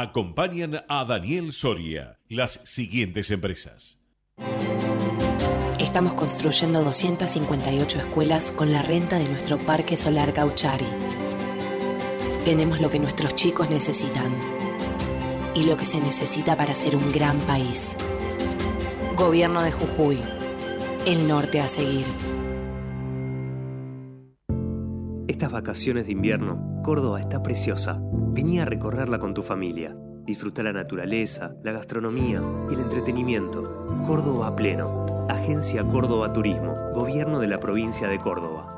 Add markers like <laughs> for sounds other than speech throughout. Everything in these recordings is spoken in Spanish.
Acompañan a Daniel Soria las siguientes empresas. Estamos construyendo 258 escuelas con la renta de nuestro Parque Solar Gauchari. Tenemos lo que nuestros chicos necesitan y lo que se necesita para ser un gran país. Gobierno de Jujuy. El norte a seguir. Estas vacaciones de invierno, Córdoba está preciosa. Vení a recorrerla con tu familia. Disfruta la naturaleza, la gastronomía y el entretenimiento. Córdoba pleno. Agencia Córdoba Turismo. Gobierno de la provincia de Córdoba.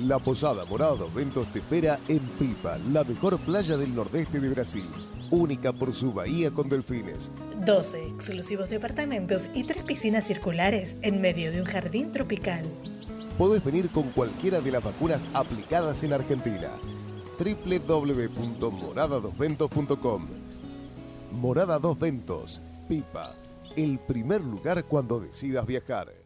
La Posada Morada dos Ventos te espera en Pipa, la mejor playa del nordeste de Brasil. Única por su bahía con delfines. 12 exclusivos departamentos y tres piscinas circulares en medio de un jardín tropical. Podés venir con cualquiera de las vacunas aplicadas en Argentina. www.moradadosventos.com Morada Dos Ventos, Pipa, el primer lugar cuando decidas viajar.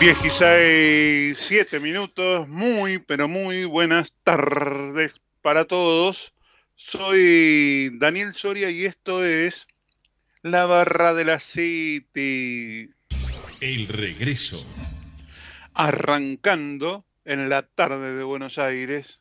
16, 7 minutos, muy, pero muy buenas tardes para todos. Soy Daniel Soria y esto es la barra de la City. El regreso. Arrancando en la tarde de Buenos Aires.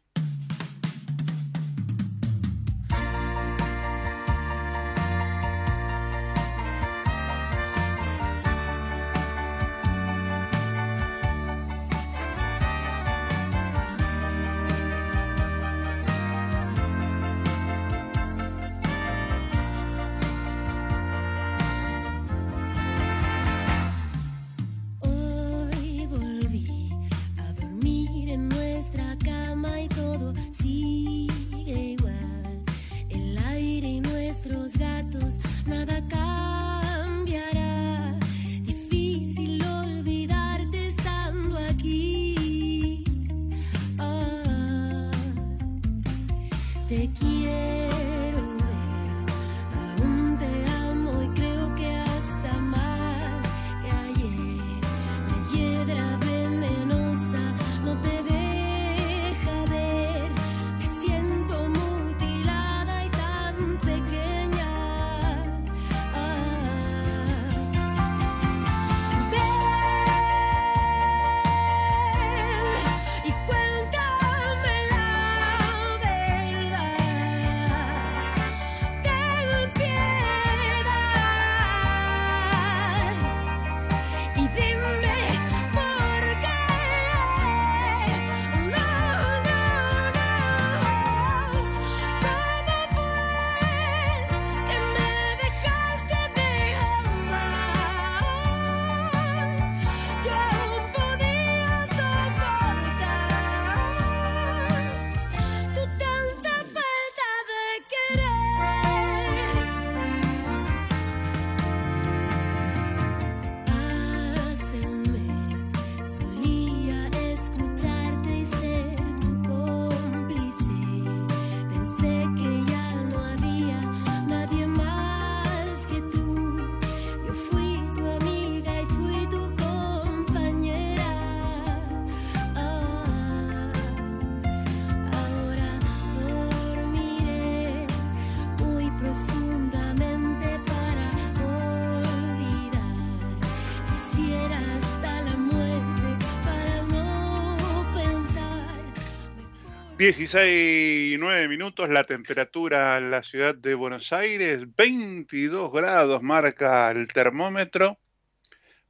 16 y 9 minutos la temperatura en la ciudad de Buenos Aires, 22 grados marca el termómetro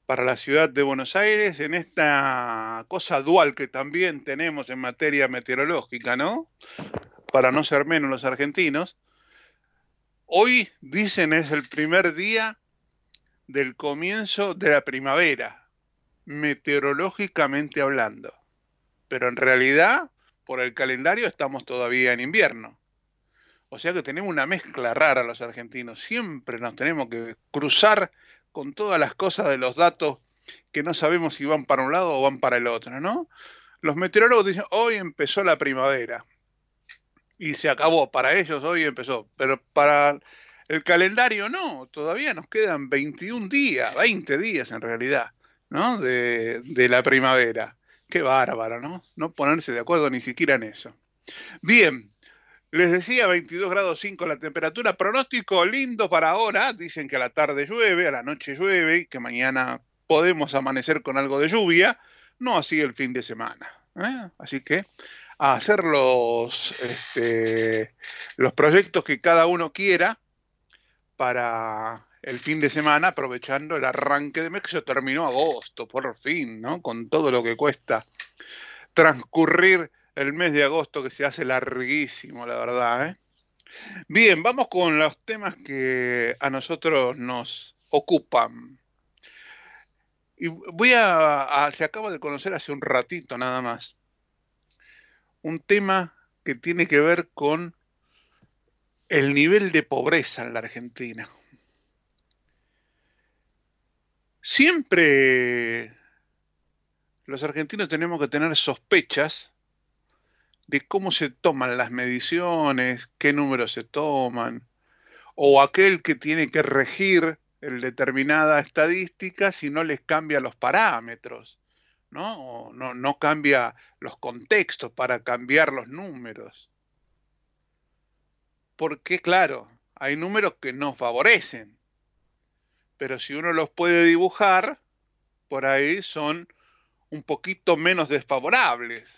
para la ciudad de Buenos Aires en esta cosa dual que también tenemos en materia meteorológica, ¿no? Para no ser menos los argentinos. Hoy dicen es el primer día del comienzo de la primavera, meteorológicamente hablando. Pero en realidad, por el calendario, estamos todavía en invierno. O sea que tenemos una mezcla rara los argentinos. Siempre nos tenemos que cruzar con todas las cosas de los datos que no sabemos si van para un lado o van para el otro, ¿no? Los meteorólogos dicen, hoy empezó la primavera. Y se acabó, para ellos hoy empezó. Pero para el calendario no, todavía nos quedan 21 días, 20 días en realidad, ¿no? De, de la primavera. Qué bárbaro, ¿no? No ponerse de acuerdo ni siquiera en eso. Bien, les decía 22 grados 5 la temperatura, pronóstico lindo para ahora, dicen que a la tarde llueve, a la noche llueve y que mañana podemos amanecer con algo de lluvia, no así el fin de semana. ¿eh? Así que a hacer los, este, los proyectos que cada uno quiera para el fin de semana, aprovechando el arranque de se terminó agosto, por fin, ¿no? Con todo lo que cuesta transcurrir el mes de agosto que se hace larguísimo, la verdad. ¿eh? Bien, vamos con los temas que a nosotros nos ocupan. Y voy a, a, se acaba de conocer hace un ratito nada más, un tema que tiene que ver con el nivel de pobreza en la Argentina. Siempre los argentinos tenemos que tener sospechas de cómo se toman las mediciones, qué números se toman, o aquel que tiene que regir el determinada estadística si no les cambia los parámetros, ¿no? O no, no cambia los contextos para cambiar los números. Porque, claro, hay números que no favorecen pero si uno los puede dibujar, por ahí son un poquito menos desfavorables.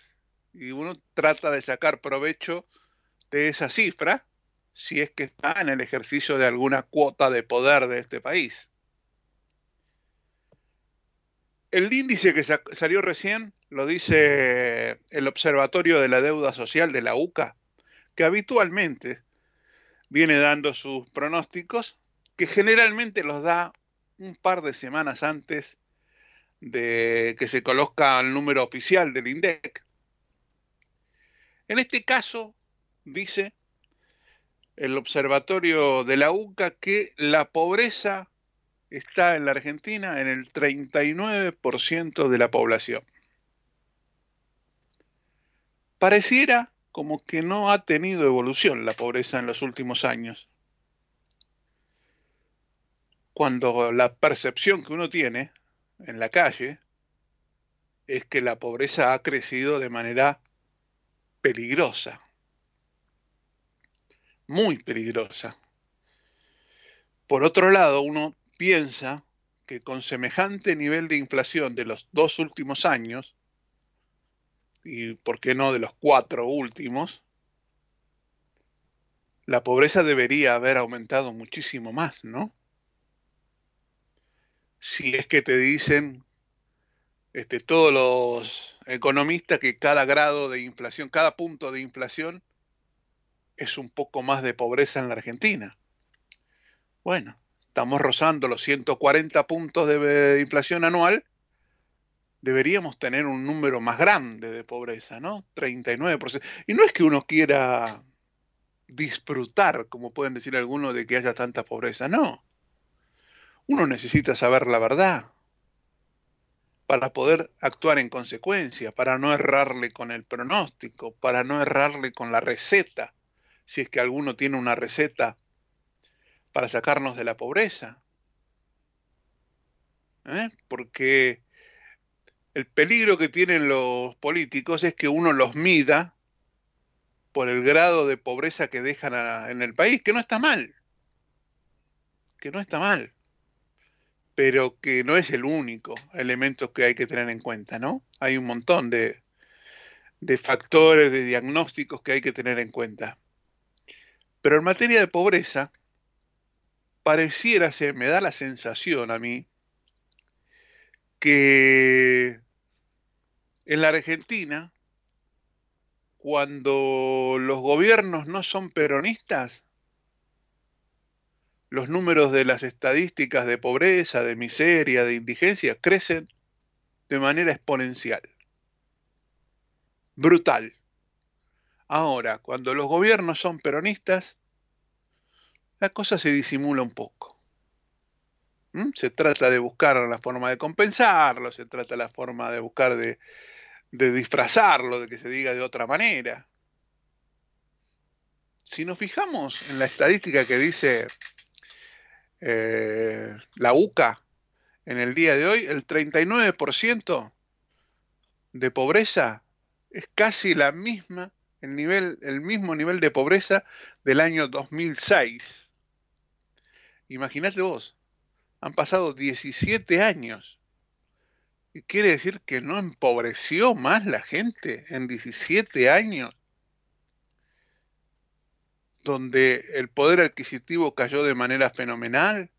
Y uno trata de sacar provecho de esa cifra si es que está en el ejercicio de alguna cuota de poder de este país. El índice que sa- salió recién lo dice el Observatorio de la Deuda Social de la UCA, que habitualmente viene dando sus pronósticos, que generalmente los da un par de semanas antes de que se conozca el número oficial del INDEC. En este caso, dice el Observatorio de la UCA que la pobreza está en la Argentina en el 39% de la población. Pareciera como que no ha tenido evolución la pobreza en los últimos años. Cuando la percepción que uno tiene en la calle es que la pobreza ha crecido de manera peligrosa, muy peligrosa. Por otro lado, uno piensa que con semejante nivel de inflación de los dos últimos años, y por qué no de los cuatro últimos, la pobreza debería haber aumentado muchísimo más, ¿no? Si es que te dicen este, todos los economistas que cada grado de inflación, cada punto de inflación es un poco más de pobreza en la Argentina. Bueno, estamos rozando los 140 puntos de inflación anual, deberíamos tener un número más grande de pobreza, ¿no? 39%. Y no es que uno quiera disfrutar, como pueden decir algunos, de que haya tanta pobreza, no. Uno necesita saber la verdad para poder actuar en consecuencia, para no errarle con el pronóstico, para no errarle con la receta, si es que alguno tiene una receta para sacarnos de la pobreza. ¿Eh? Porque el peligro que tienen los políticos es que uno los mida por el grado de pobreza que dejan en el país, que no está mal, que no está mal, pero que no es el único elemento que hay que tener en cuenta, ¿no? Hay un montón de, factores, de diagnósticos que hay que tener en cuenta. Pero en materia de pobreza, pareciera ser, me da la sensación a mí, que en la Argentina, cuando los gobiernos no son peronistas, los números de las estadísticas de pobreza, de miseria, de indigencia crecen de manera exponencial. Brutal. Ahora, cuando los gobiernos son peronistas, la cosa se disimula un poco. ¿Mm? Se trata de buscar la forma de compensarlo, se trata la forma de buscar de, de disfrazarlo, de que se diga de otra manera. Si nos fijamos en la estadística que dice eh, la UCA en el día de hoy, el 39% de pobreza es casi la misma, el, nivel, el mismo nivel de pobreza del año 2006. Imagínate vos, han pasado 17 años. ¿Y quiere decir que no empobreció más la gente en 17 años? Donde el poder adquisitivo cayó de manera fenomenal,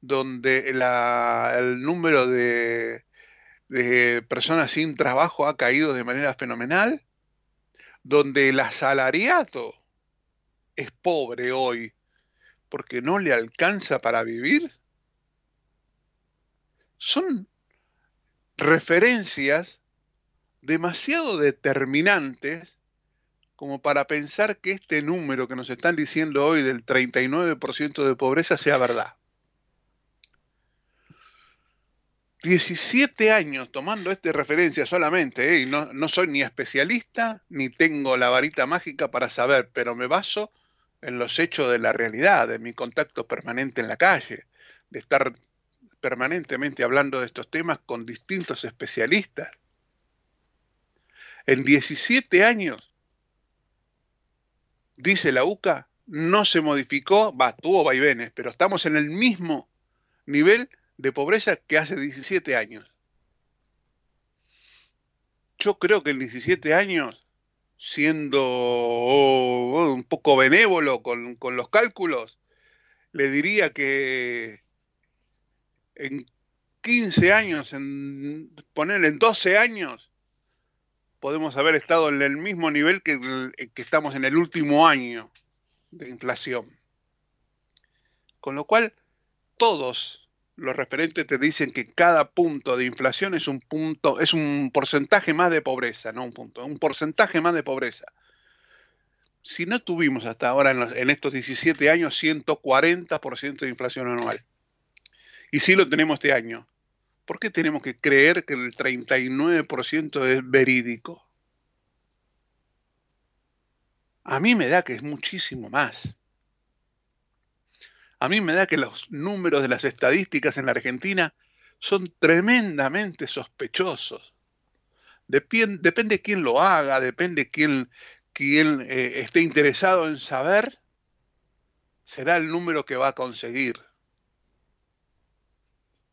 donde el número de, de personas sin trabajo ha caído de manera fenomenal, donde el asalariado es pobre hoy porque no le alcanza para vivir, son referencias demasiado determinantes como para pensar que este número que nos están diciendo hoy del 39% de pobreza sea verdad. 17 años tomando esta referencia solamente, ¿eh? y no, no soy ni especialista ni tengo la varita mágica para saber, pero me baso en los hechos de la realidad, de mi contacto permanente en la calle, de estar permanentemente hablando de estos temas con distintos especialistas. En 17 años, dice la UCA, no se modificó, va, tuvo vaivenes, pero estamos en el mismo nivel de pobreza que hace 17 años. Yo creo que en 17 años, siendo oh, un poco benévolo con, con los cálculos, le diría que en 15 años, en ponerle en 12 años, podemos haber estado en el mismo nivel que, estamos en el último año de inflación. Con lo cual, todos los referentes te dicen que cada punto de inflación es un punto, es un porcentaje más de pobreza, no un punto, un porcentaje más de pobreza. Si no tuvimos hasta ahora en, en estos 17 años 140% de inflación anual, y sí lo tenemos este año, ¿por qué tenemos que creer que el 39% es verídico? A mí me da que es muchísimo más. A mí me da que los números de las estadísticas en la Argentina son tremendamente sospechosos. Depende quién lo haga, depende quién, quién eh, esté interesado en saber, será el número que va a conseguir.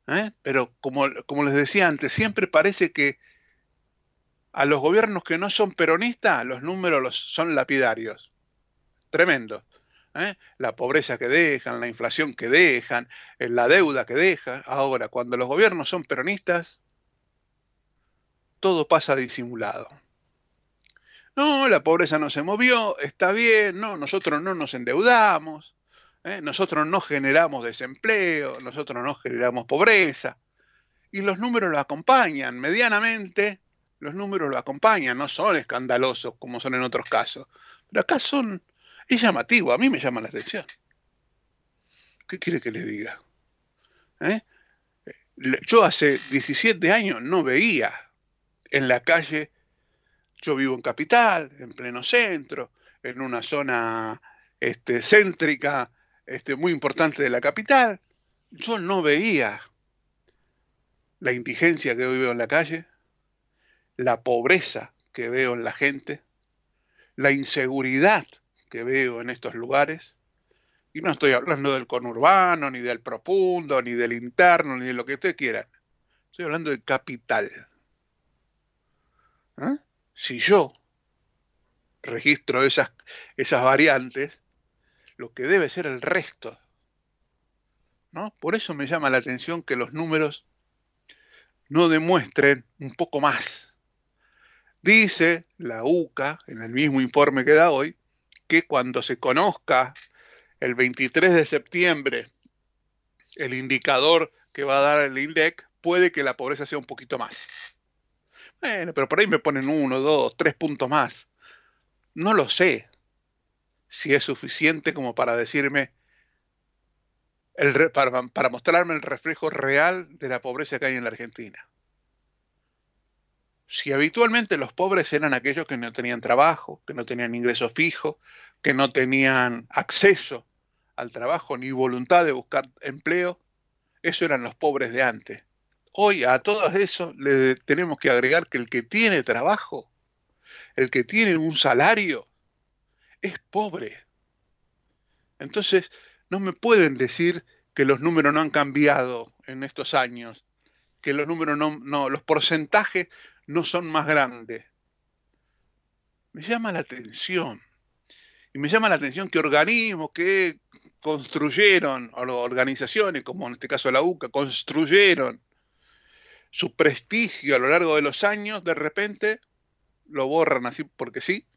¿Eh? Pero como, les decía antes, siempre parece que a los gobiernos que no son peronistas, los números son lapidarios. Tremendo. ¿eh? La pobreza que dejan, la inflación que dejan, eh, la deuda que dejan. Ahora, cuando los gobiernos son peronistas, todo pasa disimulado. No, la pobreza no se movió, está bien, no, nosotros no nos endeudamos, ¿eh? nosotros no generamos desempleo, nosotros no generamos pobreza. Y los números lo acompañan, medianamente los números lo acompañan, no son escandalosos como son en otros casos. Pero acá son, es llamativo, a mí me llama la atención. ¿Qué quiere que le diga? ¿Eh? Yo hace 17 años no veía en la calle, yo vivo en Capital, en pleno centro, en una zona este, céntrica este, muy importante de la capital, yo no veía la indigencia que hoy veo en la calle, la pobreza que veo en la gente, la inseguridad que veo en estos lugares. Y no estoy hablando del conurbano, ni del profundo, ni del interno, ni de lo que ustedes quieran. Estoy hablando del capital. ¿Eh? Si yo registro esas, esas variantes, lo que debe ser el resto. ¿no? Por eso me llama la atención que los números no demuestren un poco más. Dice la UCA, en el mismo informe que da hoy, que cuando se conozca el 23 de septiembre el indicador que va a dar el INDEC, puede que la pobreza sea un poquito más. Bueno, pero por ahí me ponen uno, dos, tres puntos más. No lo sé si es suficiente como para decirme, el para, para mostrarme el reflejo real de la pobreza que hay en la Argentina. Si habitualmente los pobres eran aquellos que no tenían trabajo, que no tenían ingreso fijo, que no tenían acceso al trabajo ni voluntad de buscar empleo, eso eran los pobres de antes. Hoy a todo eso le tenemos que agregar que el que tiene trabajo, el que tiene un salario, es pobre. Entonces, no me pueden decir que los números no han cambiado en estos años, que los números no, no los porcentajes no son más grandes. Me llama la atención. Y me llama la atención que organismos que construyeron, o organizaciones, como en este caso la UCA, construyeron su prestigio a lo largo de los años, de repente lo borran así porque sí,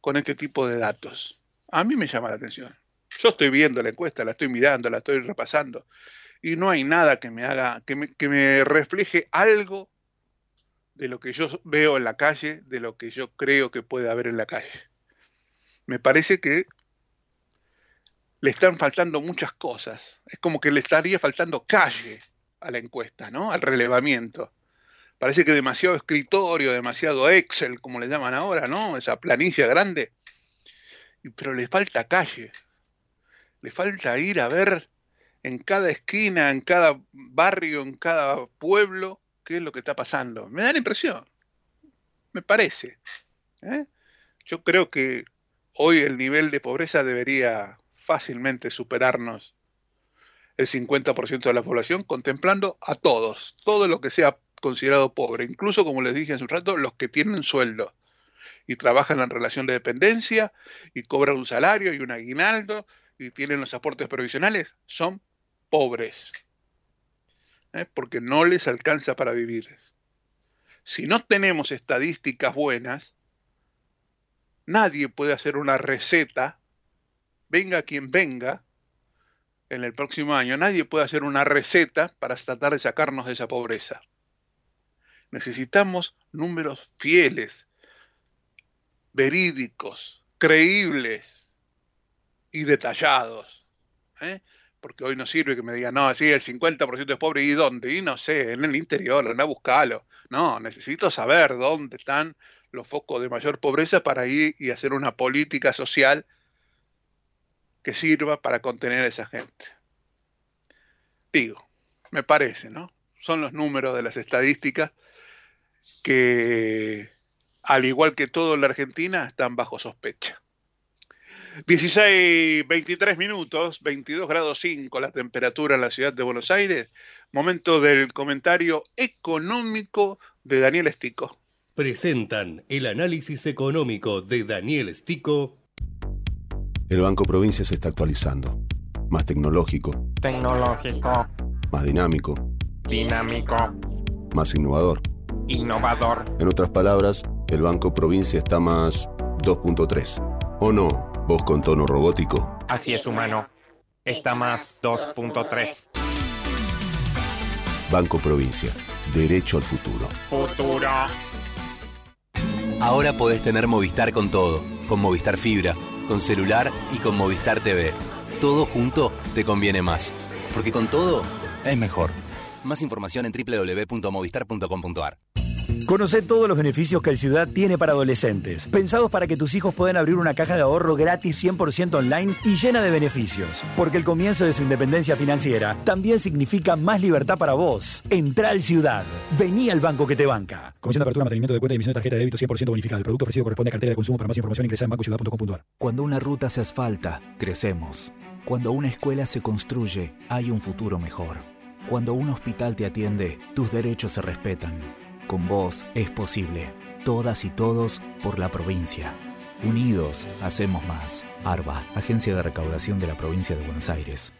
con este tipo de datos. A mí me llama la atención. Yo estoy viendo la encuesta, la estoy mirando, la estoy repasando, y no hay nada que me haga, que me, que me refleje algo de lo que yo veo en la calle, de lo que yo creo que puede haber en la calle. Me parece que le están faltando muchas cosas. Es como que le estaría faltando calle a la encuesta, ¿no? Al relevamiento. Parece que demasiado escritorio, demasiado Excel, como le llaman ahora, ¿no? Esa planilla grande. Pero le falta calle. Le falta ir a ver en cada esquina, en cada barrio, en cada pueblo, qué es lo que está pasando. Me da la impresión. Me parece. ¿eh? Yo creo que hoy el nivel de pobreza debería fácilmente superarnos el 50% de la población, contemplando a todos, todo lo que sea considerado pobre, incluso como les dije hace un rato, los que tienen sueldo y trabajan en relación de dependencia y cobran un salario y un aguinaldo y tienen los aportes provisionales, son pobres, ¿eh? porque no les alcanza para vivir. Si no tenemos estadísticas buenas, nadie puede hacer una receta, venga quien venga, en el próximo año, nadie puede hacer una receta para tratar de sacarnos de esa pobreza. Necesitamos números fieles, verídicos, creíbles y detallados. ¿eh? Porque hoy no sirve que me digan, no, sí, el 50% es pobre. ¿Y dónde? Y no sé, en el interior, anda a buscarlo. No, necesito saber dónde están los focos de mayor pobreza para ir y hacer una política social que sirva para contener a esa gente. Digo, me parece, ¿no? Son los números de las estadísticas que, al igual que todo en la Argentina, están bajo sospecha. 16, 23 minutos, 22 grados 5 la temperatura en la ciudad de Buenos Aires. Momento del comentario económico de Daniel Estico. Presentan el análisis económico de Daniel Stico. El Banco Provincia se está actualizando. Más tecnológico, Tecnológico, más dinámico, dinámico, más innovador. Innovador. En otras palabras, el Banco Provincia está más 2.3. ¿O no? Vos con tono robótico. Así es, humano. Está más 2.3. Banco Provincia. Derecho al futuro. Futuro. Ahora podés tener Movistar con todo, con Movistar Fibra, con celular y con Movistar TV. Todo junto te conviene más, porque con todo es mejor. Más información en www.movistar.com.ar. Conoce todos los beneficios que el Ciudad tiene para adolescentes, pensados para que tus hijos puedan abrir una caja de ahorro gratis 100% online y llena de beneficios. Porque el comienzo de su independencia financiera también significa más libertad para vos. Entra al Ciudad. Vení al banco que te banca. Comisión de apertura, mantenimiento de cuenta y emisión de tarjeta de débito 100% bonificada. El producto ofrecido corresponde a cartera de consumo. Para más información ingresa en bancociudad.com.ar. Cuando una ruta se asfalta, crecemos. Cuando una escuela se construye, hay un futuro mejor. Cuando un hospital te atiende, tus derechos se respetan. Con vos es posible. Todas y todos por la provincia. Unidos, hacemos más. ARBA, Agencia de Recaudación de la Provincia de Buenos Aires.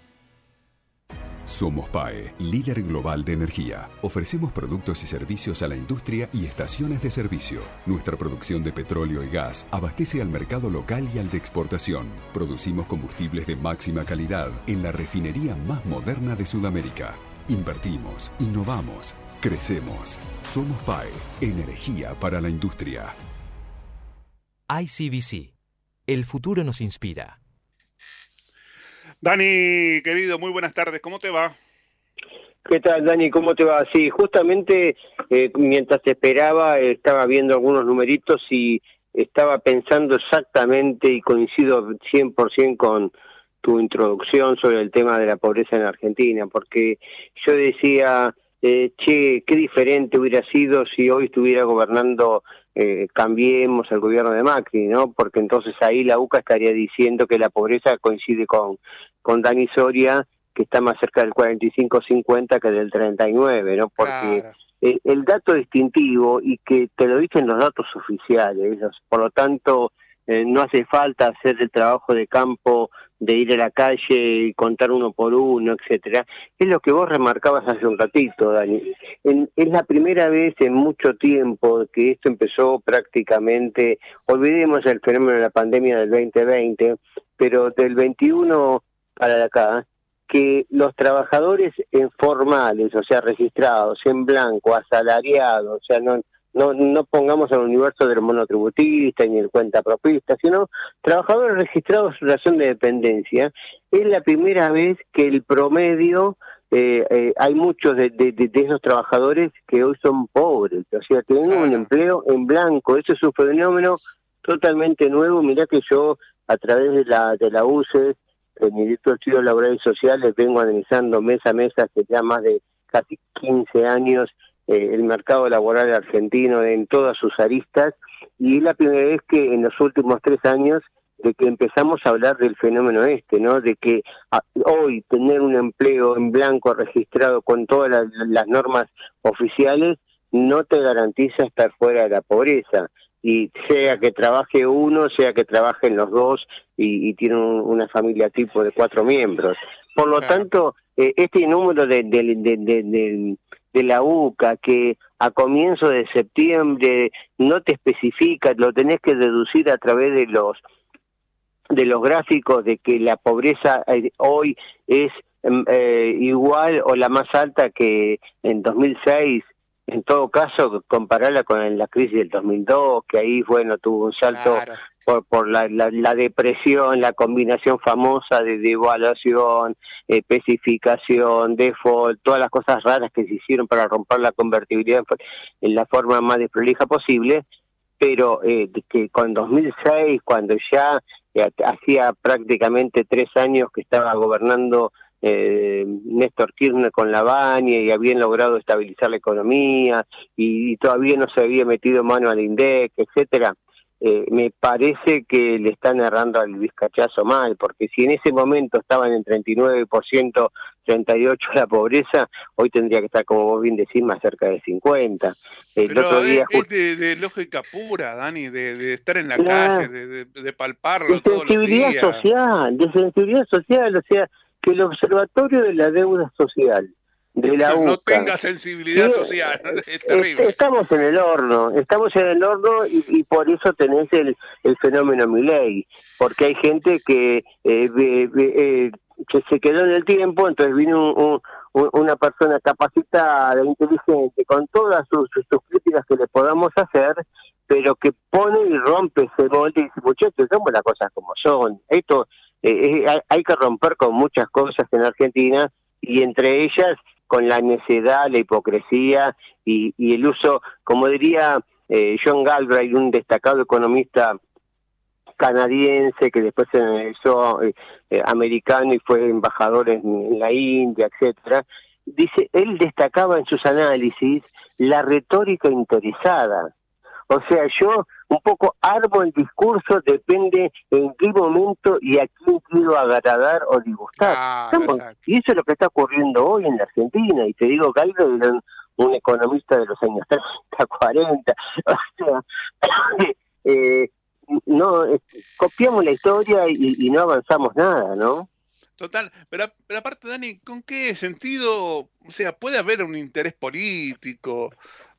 Somos PAE, líder global de energía. Ofrecemos productos y servicios a la industria y estaciones de servicio. Nuestra producción de petróleo y gas abastece al mercado local y al de exportación. Producimos combustibles de máxima calidad en la refinería más moderna de Sudamérica. Invertimos, innovamos, crecemos. Somos PAE, energía para la industria. ICBC. El futuro nos inspira. Dani, querido, muy buenas tardes. ¿Cómo te va? ¿Qué tal, Dani? ¿Cómo te va? Sí, justamente eh, mientras te esperaba estaba viendo algunos numeritos y estaba pensando exactamente y coincido 100% con tu introducción sobre el tema de la pobreza en Argentina, porque yo decía, eh, che, qué diferente hubiera sido si hoy estuviera gobernando eh, cambiemos el gobierno de Macri, ¿no? Porque entonces ahí la UCA estaría diciendo que la pobreza coincide con, con Dani Soria, que está más cerca del 45-50 que del 39, ¿no? Porque eh, el dato distintivo, y que te lo dicen los datos oficiales, por lo tanto, eh, no hace falta hacer el trabajo de campo de ir a la calle y contar uno por uno, etcétera, es lo que vos remarcabas hace un ratito, Dani. Es la primera vez en mucho tiempo que esto empezó prácticamente, olvidemos el fenómeno de la pandemia del 2020, pero del 21 para acá, que los trabajadores informales, o sea, registrados en blanco, asalariados, o sea, no, no, no pongamos al universo del monotributista ni el cuenta propista, sino trabajadores registrados en relación de dependencia, es la primera vez que el promedio, eh, eh, hay muchos de, de- esos trabajadores que hoy son pobres, o sea, tienen un empleo en blanco, eso es un fenómeno totalmente nuevo, mirá que yo a través de la, de la UCE, el Instituto de Estudios Laborales y Sociales, vengo analizando mes a mes hace ya más de casi 15 años eh, el mercado laboral argentino en todas sus aristas y es la primera vez que en los últimos tres años de que empezamos a hablar del fenómeno este, ¿no? De que a- hoy tener un empleo en blanco registrado con todas las, las normas oficiales no te garantiza estar fuera de la pobreza. Y sea que trabaje uno, sea que trabajen los dos y, y tiene un- una familia tipo de cuatro miembros. Por lo tanto, eh, este número de, de, de, de- la UCA que a comienzo de septiembre no te especifica, lo tenés que deducir a través de los de los gráficos de que la pobreza eh, hoy es mm, eh, igual o la más alta que en 2006 en todo caso compararla con la crisis del 2002 que ahí bueno tuvo un salto por, por la, la, la depresión la combinación famosa de devaluación especificación default todas las cosas raras que se hicieron para romper la convertibilidad en, la forma más desprolija posible pero eh, que con 2006, cuando ya eh, hacía prácticamente tres años que estaba gobernando eh, Néstor Kirchner con la Baña y habían logrado estabilizar la economía y, y todavía no se había metido mano al INDEC, etcétera, eh, me parece que le están errando al vizcachazo mal, porque si en ese momento estaban en 39%, 38% la pobreza, hoy tendría que estar, como vos bien decís, más cerca de 50%. El Pero otro día es, es de, de lógica pura, Dani, de, de estar en la calle, de, de- palparlo de todos los sensibilidad días. social, de sensibilidad social, o sea, que el observatorio de la deuda social de la no UCA, tenga sensibilidad Sí, social, <laughs> es terrible. Estamos en el horno, estamos en el horno y, y por eso tenés el, el fenómeno Milei, porque hay gente que eh, eh, que se quedó en el tiempo, entonces vino un- un- un- una persona capacitada, inteligente, con todas sus, sus- críticas que le podamos hacer, pero que pone y rompe ese molde y dice, muchachos, somos las cosas como son. Esto eh, eh, hay, hay que romper con muchas cosas en Argentina y entre ellas con la necedad, la hipocresía y, y el uso, como diría eh, John Galbraith, un destacado economista canadiense que después se analizó eh, eh, americano y fue embajador en, la India, etcétera. Dice, él destacaba en sus análisis la retórica interesada. O sea, yo un poco armo el discurso, depende en qué momento y a quién quiero agradar o disgustar. Estamos- y eso es lo que está ocurriendo hoy en la Argentina. Y te digo, Gallo era un, un economista de los años 30, 40. <laughs> O sea, <coughs> eh, no, eh, copiamos la historia y, y no avanzamos nada, ¿no? Total, pero, pero aparte, Dani, ¿con qué sentido? O sea, puede haber un interés político,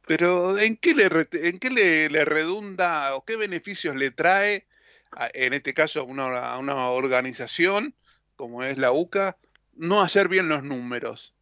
pero ¿en qué le, en qué le redunda o qué beneficios le trae, a- en este caso, a una, a una organización como es la UCA, no hacer bien los números?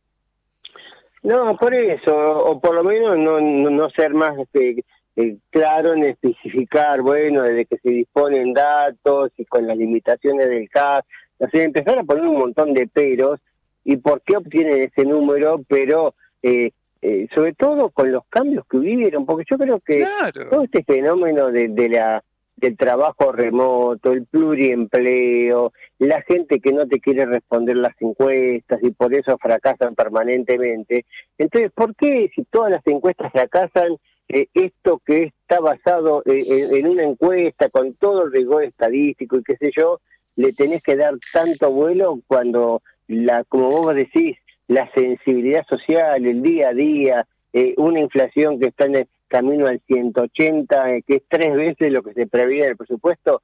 No, por eso, o por lo menos no, no, no ser más este, eh, claro en especificar, bueno, desde que se disponen datos y con las limitaciones del CAS, o sea, empezar a poner un montón de peros y por qué obtienen ese número, pero eh, eh, sobre todo con los cambios que hubieron, porque yo creo que todo este fenómeno de, de la del trabajo remoto, el pluriempleo, la gente que no te quiere responder las encuestas y por eso fracasan permanentemente. Entonces, ¿por qué si todas las encuestas fracasan, eh, esto que está basado eh, en, en una encuesta con todo el rigor estadístico y qué sé yo, le tenés que dar tanto vuelo cuando, la como vos decís, la sensibilidad social, el día a día, eh, una inflación que está en el camino al 180, eh, que es tres veces lo que se preveía del presupuesto,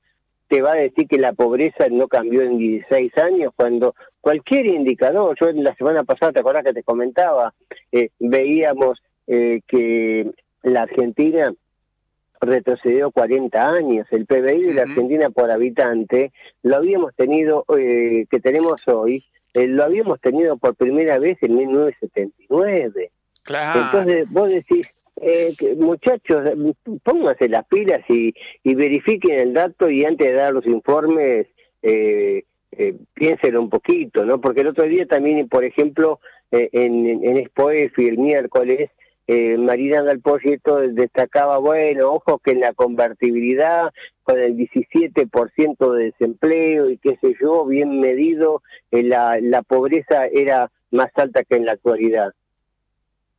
te va a decir que la pobreza no cambió en 16 años, cuando cualquier indicador, yo la semana pasada, ¿te acordás que te comentaba? Eh, veíamos eh, que la Argentina retrocedió 40 años. El PBI de la Argentina por habitante lo habíamos tenido, eh, que tenemos hoy, eh, lo habíamos tenido por primera vez en 1979. Claro. Entonces vos decís, eh, muchachos, pónganse las pilas y, y verifiquen el dato y antes de dar los informes, eh, eh, piénselo un poquito, ¿no? Porque el otro día también, por ejemplo, eh, en, en, en el miércoles, eh, Marina Galpoyeto destacaba, bueno, ojo que en la convertibilidad, con el 17% de desempleo y qué sé yo, bien medido, eh, la, la pobreza era más alta que en la actualidad.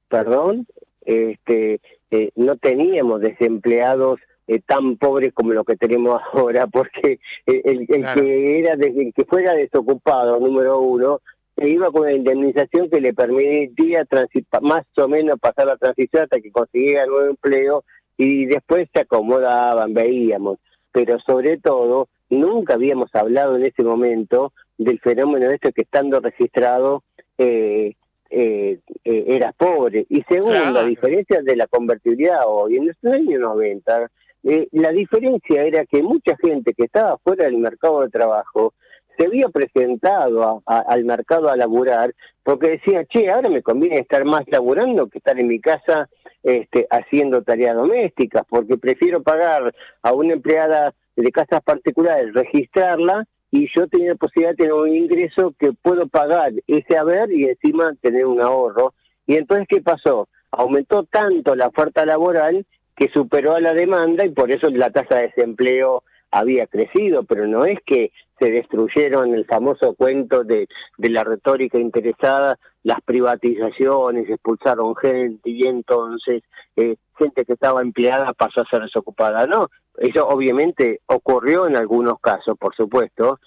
Perdón, este, eh, no teníamos desempleados eh, tan pobres como lo que tenemos <laughs> ahora, porque el, el- el Claro. que era desde el que fuera desocupado, número uno, se iba con la indemnización que le permitía más o menos pasar la transición hasta que conseguía nuevo empleo y después se acomodaban, veíamos. Pero sobre todo, nunca habíamos hablado en ese momento del fenómeno este que estando registrado eh, eh, eh, era pobre. Y segundo, Claro. diferencia de la convertibilidad hoy, en los años 90, eh, la diferencia era que mucha gente que estaba fuera del mercado de trabajo se había presentado a- al mercado a laburar porque decía, che, ahora me conviene estar más laburando que estar en mi casa este, haciendo tareas domésticas, porque prefiero pagar a una empleada de casas particulares, registrarla y yo tenía la posibilidad de tener un ingreso que puedo pagar ese haber y encima tener un ahorro. Y entonces, ¿qué pasó? Aumentó tanto la oferta laboral que superó a la demanda y por eso la tasa de desempleo había crecido, pero no es que se destruyeron el famoso cuento de, de la retórica interesada, las privatizaciones, expulsaron gente y entonces eh, gente que estaba empleada pasó a ser desocupada. No, eso obviamente ocurrió en algunos casos, por supuesto.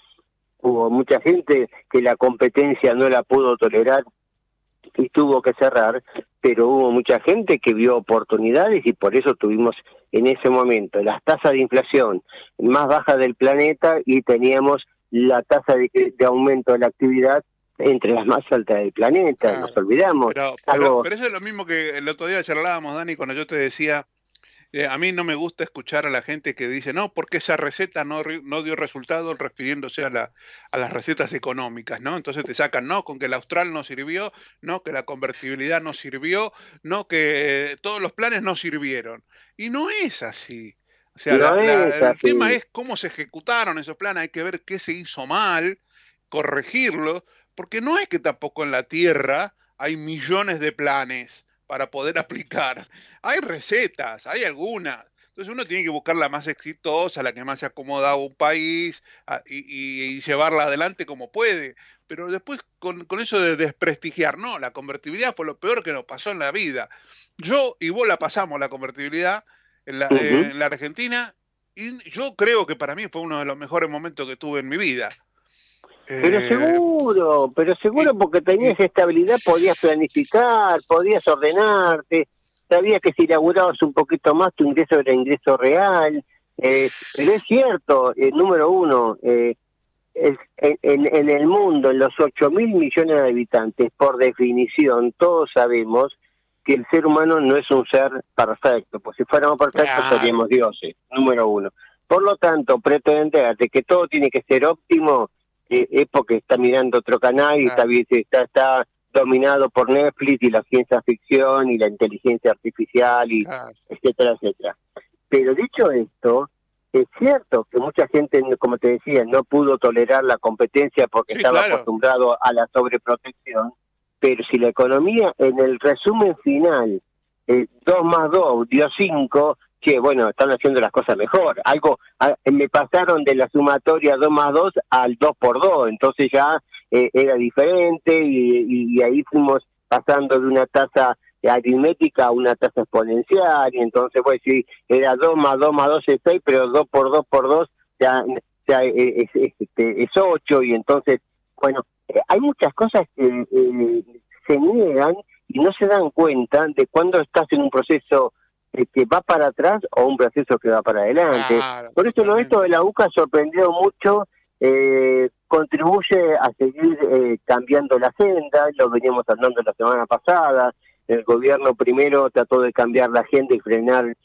Hubo mucha gente que la competencia no la pudo tolerar y tuvo que cerrar, pero hubo mucha gente que vio oportunidades y por eso tuvimos en ese momento las tasas de inflación más bajas del planeta y teníamos la tasa de, de aumento de la actividad entre las más altas del planeta, nos olvidamos. Pero, Algo- pero, pero eso es lo mismo que el otro día charlábamos, Dani, cuando yo te decía, eh, a mí no me gusta escuchar a la gente que dice, no, porque esa receta no, dio resultado refiriéndose a, la, a las recetas económicas, ¿no? Entonces te sacan, no, con que el austral no sirvió, no, que la convertibilidad no sirvió, no, que eh, todos los planes no sirvieron. Y no es así. O sea, la- No la- es el así. tema es cómo se ejecutaron esos planes, hay que ver qué se hizo mal, corregirlo, porque no es que tampoco en la Tierra hay millones de planes para poder <laughs> aplicar. Hay recetas, hay algunas. Entonces uno tiene que buscar la más exitosa, la que más se acomoda a un país a- y, llevarla adelante como puede. Pero después con, con eso de desprestigiar, no, la convertibilidad fue lo peor que nos pasó en la vida. Yo y vos la pasamos la convertibilidad en la, en la Argentina y yo creo que para mí fue uno de los mejores momentos que tuve en mi vida. Pero Eh, seguro, pero seguro porque tenías estabilidad, podías planificar, podías ordenarte, sabías que si laburabas un poquito más tu ingreso era ingreso real. eh, pero es cierto, eh, número uno, es- en, en- en el mundo, en los 8 mil millones de habitantes, por definición, todos sabemos que el ser humano no es un ser perfecto, pues si fuéramos perfectos Claro. seríamos dioses, número uno. Por lo tanto, pretender de que todo tiene que ser óptimo eh, es porque está mirando otro canal y está, bien- está, está dominado por Netflix y la ciencia ficción y la inteligencia artificial y etcétera, etcétera. Pero dicho esto, es cierto que mucha gente, como te decía, no pudo tolerar la competencia porque Sí, estaba claro. acostumbrado a la sobreprotección, pero si la economía en el resumen final, eh, 2 más 2 dio 5, que bueno, están haciendo las cosas mejor. Algo, a- me pasaron de la sumatoria 2 más 2 al 2 por 2, entonces ya eh, era diferente y, y- ahí fuimos pasando de una tasa aritmética a una tasa exponencial y entonces pues si era 2 más 2 más 2 es 6, pero 2 por 2 por 2 ya, ya es, es, este, es 8 y entonces, bueno, eh, hay muchas cosas que eh, se niegan y no se dan cuenta de cuando estás en un proceso que va para atrás o un proceso que va para adelante. Claro, Por eso lo esto de la UCA sorprendió mucho, eh, contribuye a seguir eh, cambiando la agenda, lo veníamos hablando la semana pasada, el gobierno primero trató de cambiar la agenda y frenar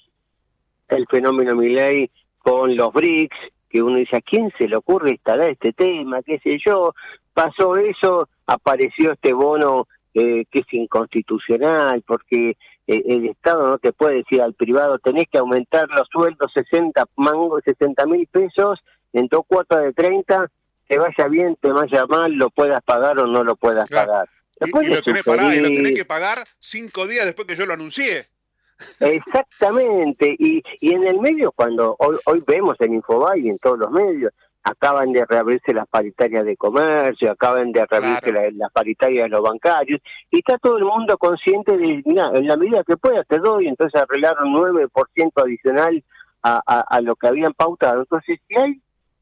el fenómeno Milley con los BRICS, que uno dice, ¿a quién se le ocurre instalar este tema? ¿Qué sé yo? Pasó eso, apareció este bono eh, que es inconstitucional, porque eh, el Estado no te puede decir al privado, tenés que aumentar los sueldos 60 mangos, 60 mil pesos en dos cuotas de 30, te vaya bien, te vaya mal, lo puedas pagar o no lo puedas Claro. pagar. Y, lo tenés, pará, y lo tenés sugerir. que pagar cinco días después que yo lo anuncié. Exactamente, y, y en el medio, cuando hoy, hoy vemos en Infobay y en todos los medios, acaban de reabrirse las paritarias de comercio, acaban de reabrirse la- las paritarias de los bancarios, y está todo el mundo consciente de, mira, en la medida que pueda te doy, entonces arreglaron 9% adicional a, a- a lo que habían pautado. Entonces, si hay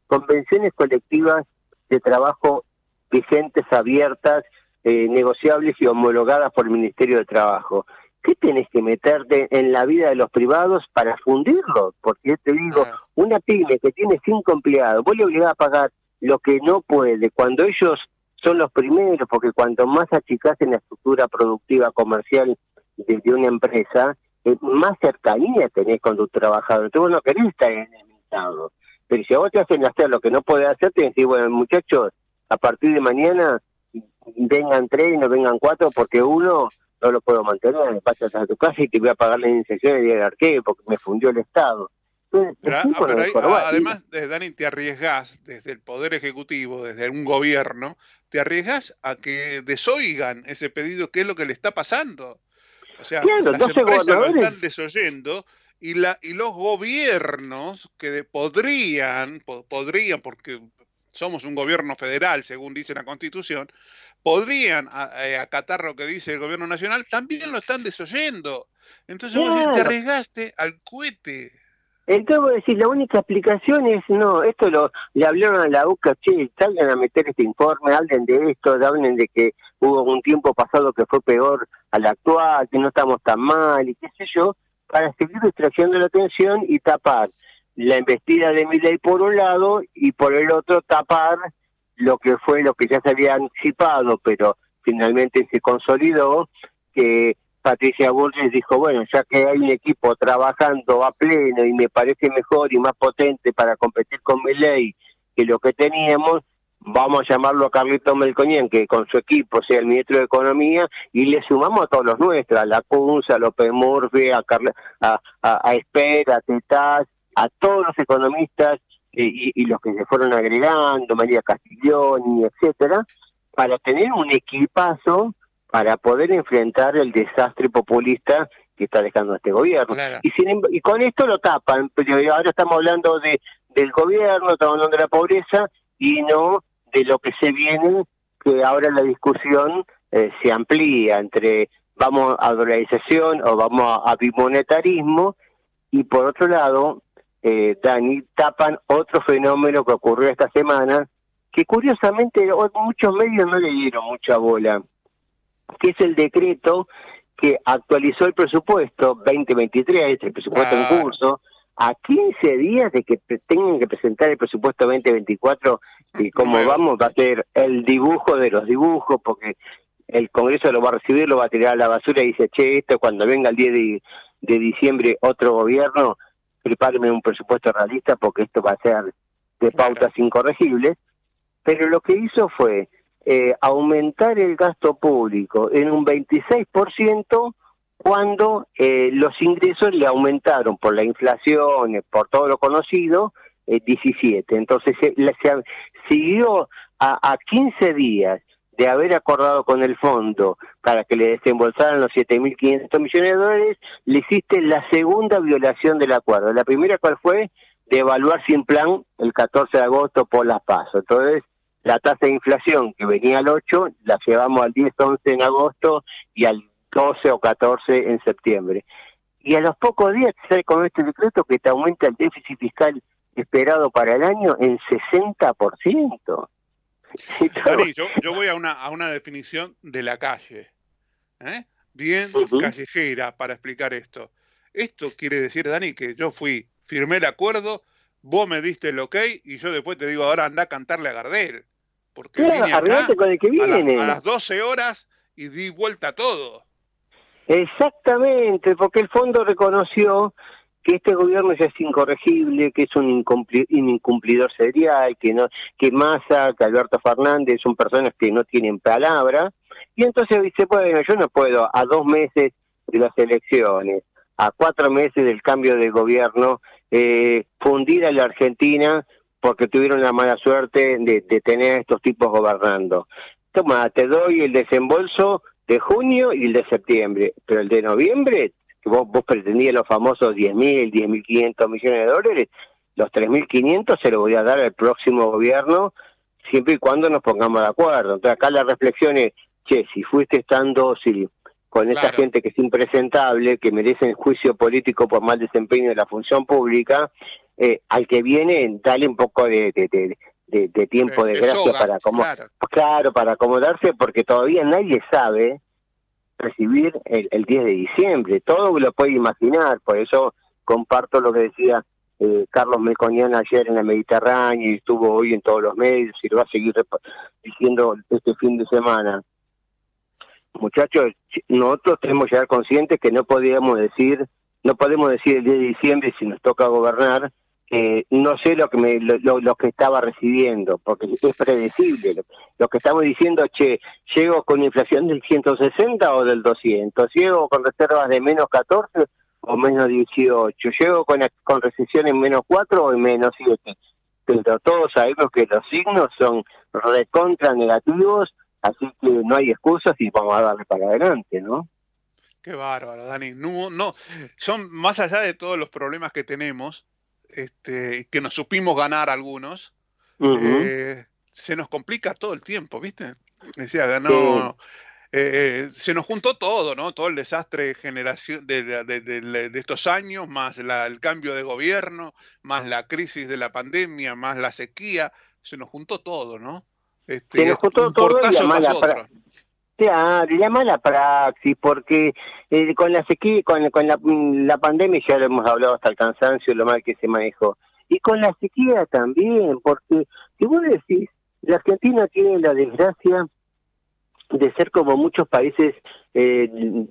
convenciones colectivas de trabajo vigentes, abiertas, eh, negociables y homologadas por el Ministerio de Trabajo, ¿qué tenés que meterte en la vida de los privados para fundirlo? Porque te digo, una pyme que tiene cinco empleados, vos le obligás a pagar lo que no puede, cuando ellos son los primeros, porque cuanto más achicás en la estructura productiva comercial de, de una empresa, eh, más cercanía tenés con tu trabajador. Entonces vos no querés estar enemisado. Pero si a vos te hacen hacer lo que no podés hacer, te decís, bueno, muchachos, a partir de mañana vengan tres y no vengan cuatro porque uno no lo puedo mantener, pasas a tu casa y te voy a pagar la iniciación de arqueo porque me fundió el Estado. Entonces, Pero, ah, pero ahí, ah, además, eh, Dani, te arriesgás desde el Poder Ejecutivo, desde un gobierno, te arriesgás a que desoigan ese pedido, que es lo que le está pasando. O sea, Claro, las 12 empresas lo están desoyendo y, la, y los gobiernos que de- podrían, po- podrían, porque somos un gobierno federal, según dice la Constitución, podrían acatar lo que dice el gobierno nacional, también lo están desoyendo. Entonces vos te arriesgaste al cohete. Entonces decís, la única explicación es, no, esto lo le hablaron a la UCA, che, salgan a meter este informe, hablen de esto, hablen de que hubo un tiempo pasado que fue peor al actual, que no estamos tan mal, y qué sé yo, para seguir distrayendo la atención y tapar la embestida de Milei por un lado y por el otro tapar lo que fue lo que ya se había anticipado, pero finalmente se consolidó, que Patricia Bullrich dijo, bueno, ya que hay un equipo trabajando a pleno y me parece mejor y más potente para competir con Milei que lo que teníamos, vamos a llamarlo a Carlito Melconian, que con su equipo sea el ministro de Economía, y le sumamos a todos los nuestros, a la Cunza, a López Murphy, a, Carla- a, a, a Esper, a Tetaz, a todos los economistas y, y los que se fueron agregando, María Castiglioni, etcétera, para tener un equipazo para poder enfrentar el desastre populista que está dejando este gobierno. Y, sin em- y con esto lo tapan, pero ahora estamos hablando de del gobierno, estamos hablando de la pobreza y no de lo que se viene, que ahora la discusión eh, se amplía entre vamos a dolarización o vamos a, a bimonetarismo y por otro lado, eh, Dani, tapan otro fenómeno que ocurrió esta semana, que curiosamente hoy muchos medios no le dieron mucha bola, que es el decreto que actualizó el presupuesto 2023, el presupuesto en curso, a 15 días de que tengan que presentar el presupuesto 2024 y como vamos va a ser el dibujo de los dibujos porque el Congreso lo va a recibir, lo va a tirar a la basura y dice, che, esto cuando venga el 10 de, de diciembre otro gobierno, prepáreme un presupuesto realista porque esto va a ser de pautas incorregibles. Pero lo que hizo fue eh, aumentar el gasto público en un 26% cuando eh, los ingresos le aumentaron por la inflación, eh, por todo lo conocido, eh, 17. Entonces se, la- se siguió a, a 15 días de haber acordado con el fondo para que le desembolsaran los 7.500 millones de dólares, le hiciste la segunda violación del acuerdo. La primera, ¿cuál fue? De evaluar sin plan el 14 de agosto por las pasos. Entonces, la tasa de inflación que venía al 8, la llevamos al 10, 11 en agosto y al 12 o 14 en septiembre. Y a los pocos días sale con este decreto que te aumenta el déficit fiscal esperado para el año en 60%. <laughs> Dani, yo, yo voy a una, a una definición de la calle, ¿eh? bien callejera para explicar esto. Esto quiere decir, Dani, que yo fui, firmé el acuerdo, vos me diste el ok y yo después te digo, ahora anda a cantarle a Gardel. Porque Claro, vine acá arreglate con el que a, las- viene. a las 12 horas y di vuelta a todo. Exactamente, porque el fondo reconoció que este gobierno ya es incorregible, que es un, un incumplidor serial, que no, que Massa, que Alberto Fernández son personas que no tienen palabra, y entonces dice, bueno, yo no puedo a dos meses de las elecciones, a cuatro meses del cambio de gobierno, eh, fundir a la Argentina porque tuvieron la mala suerte de, de tener a estos tipos gobernando. Toma, te doy el desembolso de junio y el de septiembre, pero el de noviembre, que vos, vos pretendías los famosos 10.000, 10.500 millones de dólares, los 3.500 se los voy a dar al próximo gobierno, siempre y cuando nos pongamos de acuerdo. Entonces acá la reflexión es, che, si fuiste tan dócil con esa Claro. gente que es impresentable, que merecen juicio político por mal desempeño de la función pública, eh, al que viene, dale un poco de, de, de- de- de tiempo de, gracia para como claro. claro, para acomodarse, porque todavía nadie sabe recibir el, el 10 de diciembre. Todo lo puede imaginar, por eso comparto lo que decía eh, Carlos Melconian ayer en la Mediterránea y estuvo hoy en todos los medios y lo va a seguir diciendo este fin de semana. Muchachos, nosotros tenemos que ser conscientes que no podíamos decir, no podemos decir el 10 de diciembre si nos toca gobernar, eh, no sé lo que me, lo, lo- que estaba recibiendo, porque es predecible. Lo, lo que estamos diciendo, che, llego con inflación del 160 o del 200, llego con reservas de menos 14 o menos 18, llego con, con recesión en menos 4 o en menos 7. Pero todos sabemos que los signos son recontra negativos, así que no hay excusas y vamos a darle para adelante, ¿no? Qué bárbaro, Dani. No, no, son más allá de todos los problemas que tenemos, este, que nos supimos ganar algunos, eh, se nos complica todo el tiempo, ¿viste? Decía, ganó, Sí. eh, se nos juntó todo, ¿no? Todo el desastre de generación de, de- de- estos años, más la- el cambio de gobierno, más la crisis de la pandemia, más la sequía, se nos juntó todo, ¿no? Este, Se nos juntó un todo y la Claro, la mala praxis, porque eh, con la sequía, con, mm, la pandemia ya lo hemos hablado hasta el cansancio, lo mal que se manejó. Y con la sequía también, porque si vos decís, la Argentina tiene la desgracia de ser como muchos países eh,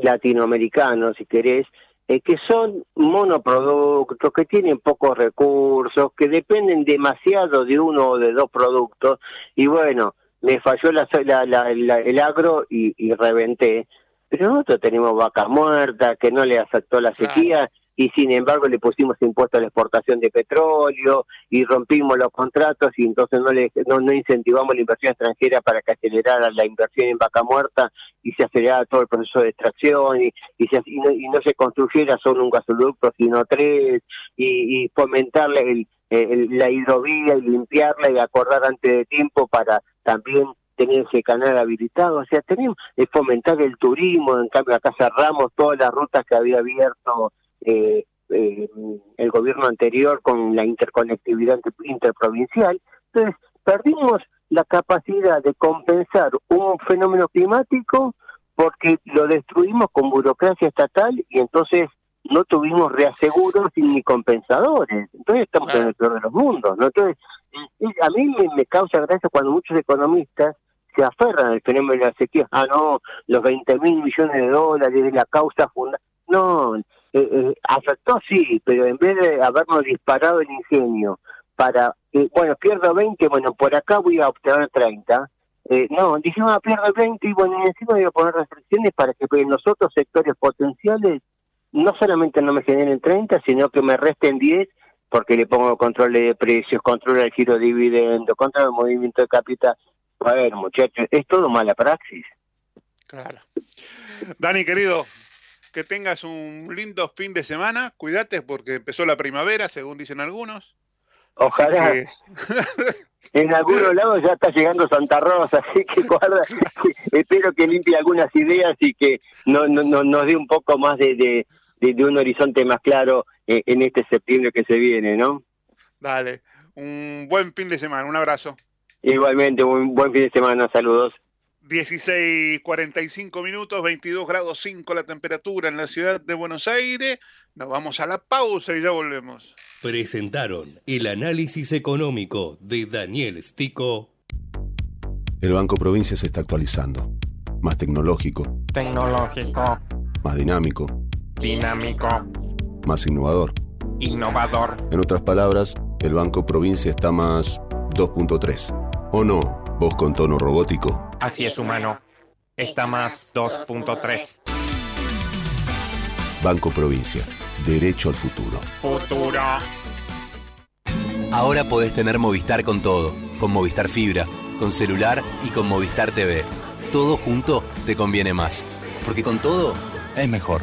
latinoamericanos, si querés, eh, que son monoproductos, que tienen pocos recursos, que dependen demasiado de uno o de dos productos, y bueno, me falló la, la- la- la- el agro y, y reventé. Pero nosotros tenemos vaca muerta, que no le afectó la sequía, y sin embargo le pusimos impuesto a la exportación de petróleo y rompimos los contratos y entonces no le no, no incentivamos la inversión extranjera para que acelerara la inversión en vaca muerta y se acelerara todo el proceso de extracción y, y, se- y no, y no se construyera solo un gasoducto sino tres y, y fomentarle el, el- la hidrovía y limpiarla y acordar antes de tiempo para también tener ese canal habilitado, o sea, tenemos que fomentar el turismo, en cambio acá cerramos todas las rutas que había abierto eh, eh, el gobierno anterior con la interconectividad inter- interprovincial. Entonces, perdimos la capacidad de compensar un fenómeno climático porque lo destruimos con burocracia estatal y entonces no tuvimos reaseguros ni compensadores. Entonces estamos en el peor de los mundos. ¿no? Entonces, y- a mí me, causa gracia cuando muchos economistas se aferran al fenómeno de la sequía. Ah, no, los 20 mil millones de dólares es la causa fundamental. No, eh, eh, afectó sí, pero en vez de habernos disparado el ingenio para, eh, bueno, pierdo 20, bueno, por acá voy a obtener 30. Eh, no, dijimos, ah, pierdo 20 y bueno, encima voy a poner restricciones para que en los otros sectores potenciales no solamente no me generen 30, sino que me resten 10 porque le pongo control de precios, control del giro de dividendo, control del movimiento de capital. Bueno, muchachos, es todo mala praxis. Claro. Dani, querido, que tengas un lindo fin de semana. Cuídate porque empezó la primavera, según dicen algunos. Ojalá. que- <laughs> En algunos lados ya está llegando Santa Rosa, <laughs> así que guarda, espero que limpie algunas ideas y que no, no, no- nos dé un poco más de, de, de- de un horizonte más claro eh, en este septiembre que se viene, ¿no? Dale, un buen fin de semana, un abrazo. Igualmente, un buen fin de semana, saludos. 16:45 minutos, 22 grados 5 la temperatura en la ciudad de Buenos Aires. Nos vamos a la pausa y ya volvemos. Presentaron el análisis económico de Daniel Stico. El Banco Provincia se está actualizando. Más tecnológico, Tecnológico, más dinámico, dinámico, más innovador. innovador. En otras palabras, el Banco Provincia está más 2.3. ¿O no? Vos con tono robótico. Así es humano. Está más 2.3. Banco Provincia. Derecho al futuro. Futuro. Ahora podés tener Movistar con todo, con Movistar Fibra, con celular y con Movistar TV. Todo junto te conviene más, porque con todo es mejor.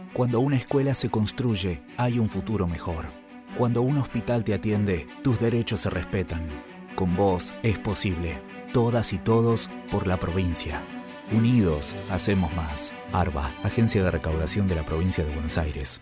Cuando una escuela se construye, hay un futuro mejor. Cuando un hospital te atiende, tus derechos se respetan. Con vos es posible. Todas y todos por la provincia. Unidos, hacemos más. ARBA, Agencia de Recaudación de la Provincia de Buenos Aires.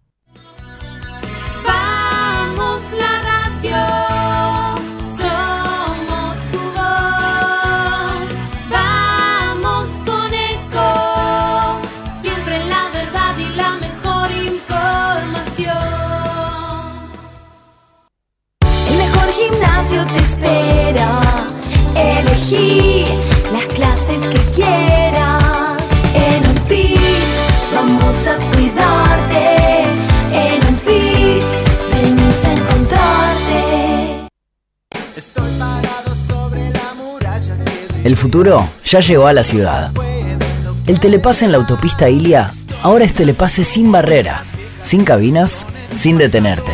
El futuro ya llegó a la ciudad. El telepase en la autopista Ilia ahora es telepase sin barrera, sin cabinas, sin detenerte.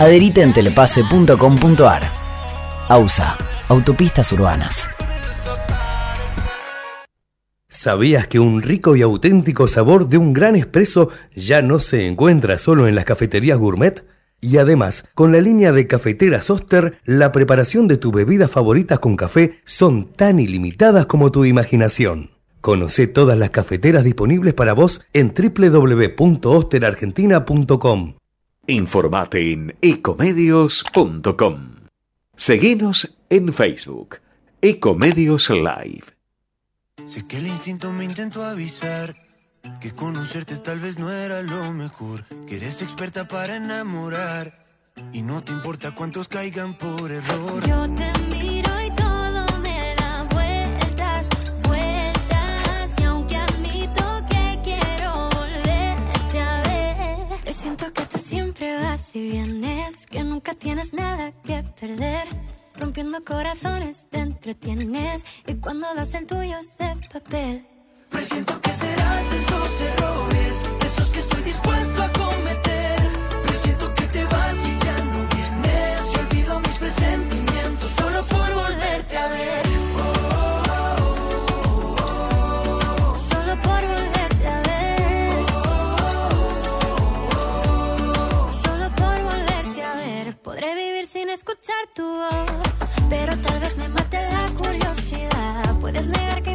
Adherite en telepase.com.ar. AUSA, Autopistas Urbanas. ¿Sabías que un rico y auténtico sabor de un gran espresso ya no se encuentra solo en las cafeterías gourmet? Y además, con la línea de cafeteras Oster, la preparación de tus bebidas favoritas con café son tan ilimitadas como tu imaginación. Conoce todas las cafeteras disponibles para vos en www.osterargentina.com. Informate en ecomedios.com. Seguinos en Facebook, Ecomedios Live. Sé que el instinto me intentó avisar que conocerte tal vez no era lo mejor. Que eres experta para enamorar y no te importa cuántos caigan por error. Yo te miro y todo me da vueltas, vueltas. Y aunque admito que quiero volverte a ver, que tú siempre vas y vienes, que nunca tienes nada que perder. Rompiendo corazones te entretienes y cuando das el tuyo es de papel. Presiento que serás de esos errores, esos que estoy dispuesto a cometer. Presiento que te vas y ya no vienes. Y olvido mis presentimientos solo por volverte a ver. Solo por volverte a ver. Solo por volverte a ver. Podré vivir sin escuchar tu voz, pero tal vez me mate la curiosidad. Puedes negar que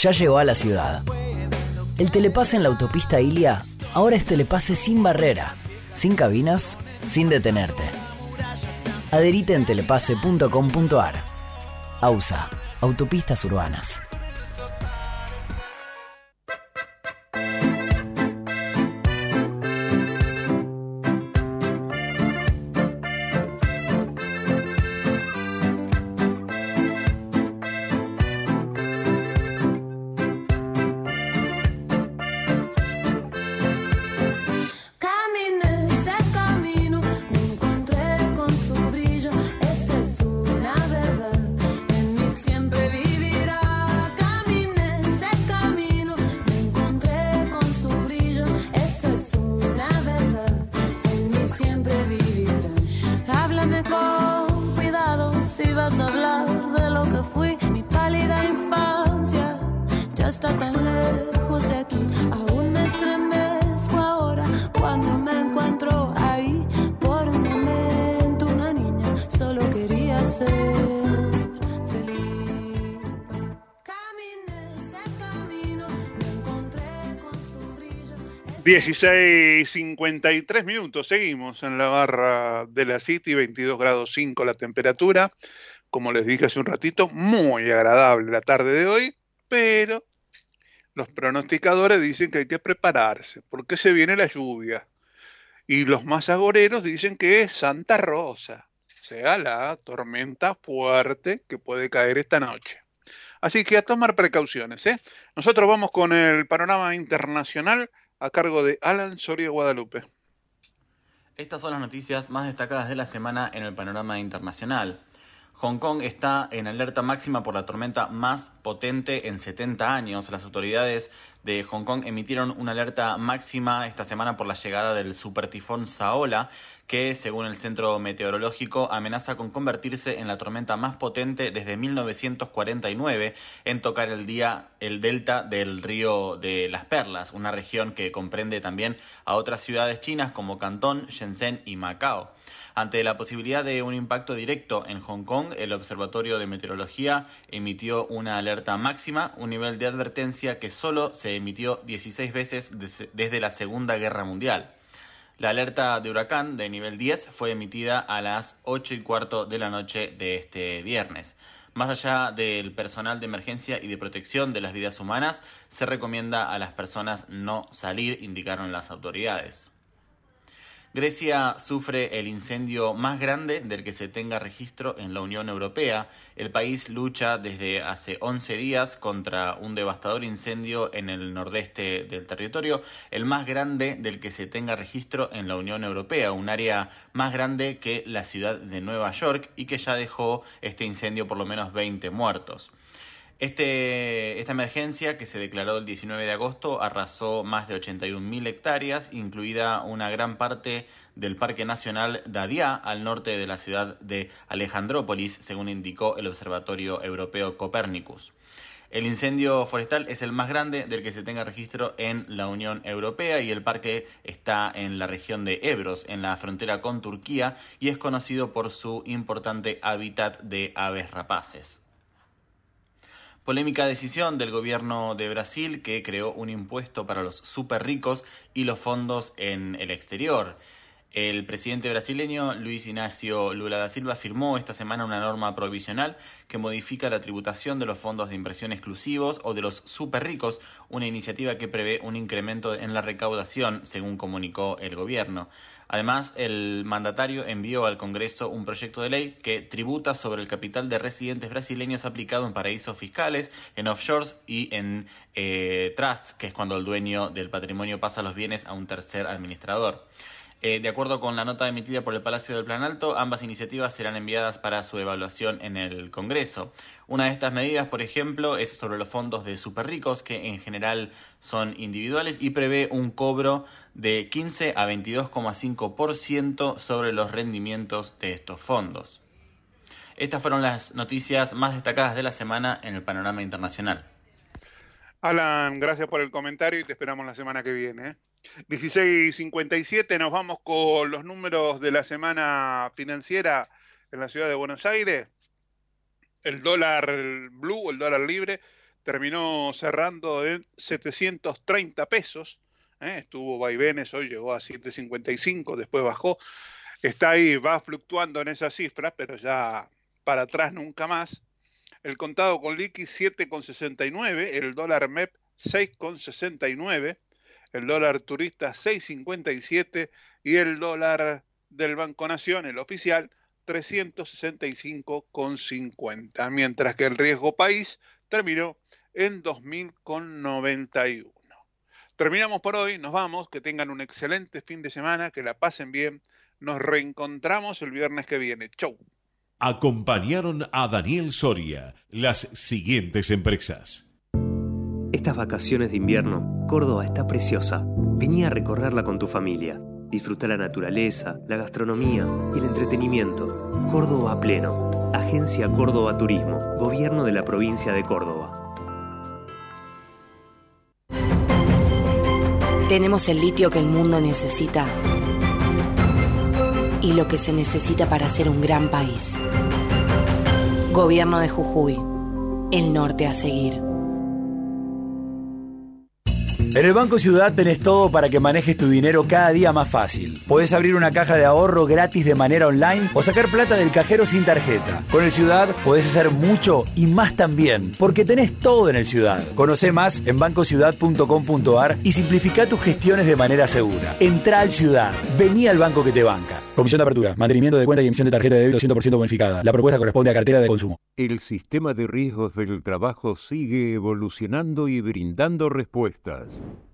ya llegó a la ciudad. El telepase en la autopista Ilia ahora es telepase sin barrera, sin cabinas, sin detenerte. Adherite en telepase.com.ar. AUSA, Autopistas Urbanas. A hablar de lo que fui, mi pálida infancia ya está tan lejos de aquí, aún me estremezco ahora cuando me encuentro ahí. Por un momento una niña solo quería ser brillo. 16.53 minutos, seguimos en la barra de la City, 22 grados 5 la temperatura. Como les dije hace un ratito, muy agradable la tarde de hoy, pero los pronosticadores dicen que hay que prepararse, porque se viene la lluvia. Y los más agoreros dicen que es Santa Rosa, o sea, la tormenta fuerte que puede caer esta noche. Así que a tomar precauciones. ¿eh? Nosotros vamos con el panorama internacional a cargo de Alan Soria Guadalupe. Estas son las noticias más destacadas de la semana en el panorama internacional. Hong Kong está en alerta máxima por la tormenta más potente en 70 años. Las autoridades de Hong Kong emitieron una alerta máxima esta semana por la llegada del supertifón Saola, que según el centro meteorológico amenaza con convertirse en la tormenta más potente desde 1949 en tocar el día el delta del río de las Perlas, una región que comprende también a otras ciudades chinas como Cantón, Shenzhen y Macao. Ante la posibilidad de un impacto directo en Hong Kong, el Observatorio de Meteorología emitió una alerta máxima, un nivel de advertencia que solo se emitió 16 veces des- desde la Segunda Guerra Mundial. La alerta de huracán de nivel 10 fue emitida a las 8 y cuarto de la noche de este viernes. Más allá del personal de emergencia y de protección de las vidas humanas, se recomienda a las personas no salir, indicaron las autoridades. Grecia sufre el incendio más grande del que se tenga registro en la Unión Europea. El país lucha desde hace 11 días contra un devastador incendio en el nordeste del territorio, el más grande del que se tenga registro en la Unión Europea, un área más grande que la ciudad de Nueva York y que ya dejó este incendio por lo menos 20 muertos. Este, esta emergencia, que se declaró el 19 de agosto, arrasó más de 81.000 hectáreas, incluida una gran parte del Parque Nacional Dadia, al norte de la ciudad de Alejandrópolis, según indicó el Observatorio Europeo Copernicus. El incendio forestal es el más grande del que se tenga registro en la Unión Europea y el parque está en la región de Ebros, en la frontera con Turquía, y es conocido por su importante hábitat de aves rapaces. Polémica decisión del gobierno de Brasil que creó un impuesto para los super ricos y los fondos en el exterior. El presidente brasileño Luis Ignacio Lula da Silva firmó esta semana una norma provisional que modifica la tributación de los fondos de inversión exclusivos o de los super ricos, una iniciativa que prevé un incremento en la recaudación, según comunicó el gobierno. Además, el mandatario envió al Congreso un proyecto de ley que tributa sobre el capital de residentes brasileños aplicado en paraísos fiscales, en offshores y en eh, trusts, que es cuando el dueño del patrimonio pasa los bienes a un tercer administrador. Eh, de acuerdo con la nota emitida por el Palacio del Planalto, ambas iniciativas serán enviadas para su evaluación en el Congreso. Una de estas medidas, por ejemplo, es sobre los fondos de superricos, que en general son individuales, y prevé un cobro de 15 a 22,5% sobre los rendimientos de estos fondos. Estas fueron las noticias más destacadas de la semana en el panorama internacional. Alan, gracias por el comentario y te esperamos la semana que viene. ¿eh? 16.57, nos vamos con los números de la semana financiera en la ciudad de Buenos Aires. El dólar blue, el dólar libre, terminó cerrando en 730 pesos. ¿eh? Estuvo vaivenes, hoy llegó a 755, después bajó. Está ahí, va fluctuando en esa cifra, pero ya para atrás nunca más. El contado con liqui 7,69, el dólar MEP 6,69, el dólar turista 6,57 y el dólar del Banco Nación, el oficial, 365,50, mientras que el riesgo país terminó en 2.091. Terminamos por hoy, nos vamos, que tengan un excelente fin de semana, que la pasen bien, nos reencontramos el viernes que viene. Chau. Acompañaron a Daniel Soria las siguientes empresas. Estas vacaciones de invierno, Córdoba está preciosa. Vení a recorrerla con tu familia. Disfruta la naturaleza, la gastronomía y el entretenimiento. Córdoba pleno. Agencia Córdoba Turismo. Gobierno de la provincia de Córdoba. Tenemos el litio que el mundo necesita y lo que se necesita para ser un gran país. Gobierno de Jujuy. El norte a seguir. En el Banco Ciudad tenés todo para que manejes tu dinero cada día más fácil. Podés abrir una caja de ahorro gratis de manera online o sacar plata del cajero sin tarjeta. Con el Ciudad podés hacer mucho y más también, porque tenés todo en el Ciudad. Conoce más en bancociudad.com.ar y simplifica tus gestiones de manera segura. Entra al Ciudad. Vení al banco que te banca. Comisión de apertura, mantenimiento de cuenta y emisión de tarjeta de débito 100% bonificada. La propuesta corresponde a cartera de consumo. El sistema de riesgos del trabajo sigue evolucionando y brindando respuestas.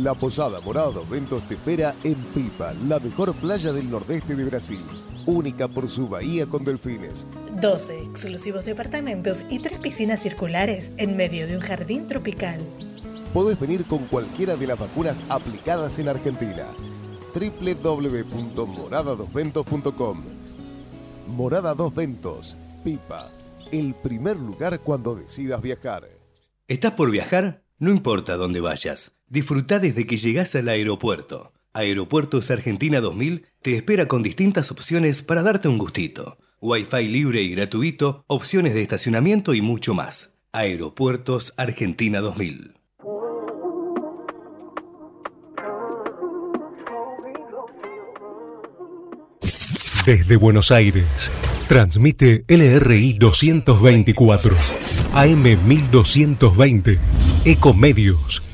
La Posada Morada Ventos te espera en Pipa, la mejor playa del nordeste de Brasil. Única por su bahía con delfines. 12 exclusivos departamentos y tres piscinas circulares en medio de un jardín tropical. Podés venir con cualquiera de las vacunas aplicadas en Argentina. www.moradadosventos.com Morada Dos Ventos, Pipa, el primer lugar cuando decidas viajar. ¿Estás por viajar? No importa dónde vayas. Disfruta desde que llegás al aeropuerto. Aeropuertos Argentina 2000 te espera con distintas opciones para darte un gustito. Wi-Fi libre y gratuito, opciones de estacionamiento y mucho más. Aeropuertos Argentina 2000. Desde Buenos Aires, transmite LRI 224, AM 1220, Ecomedios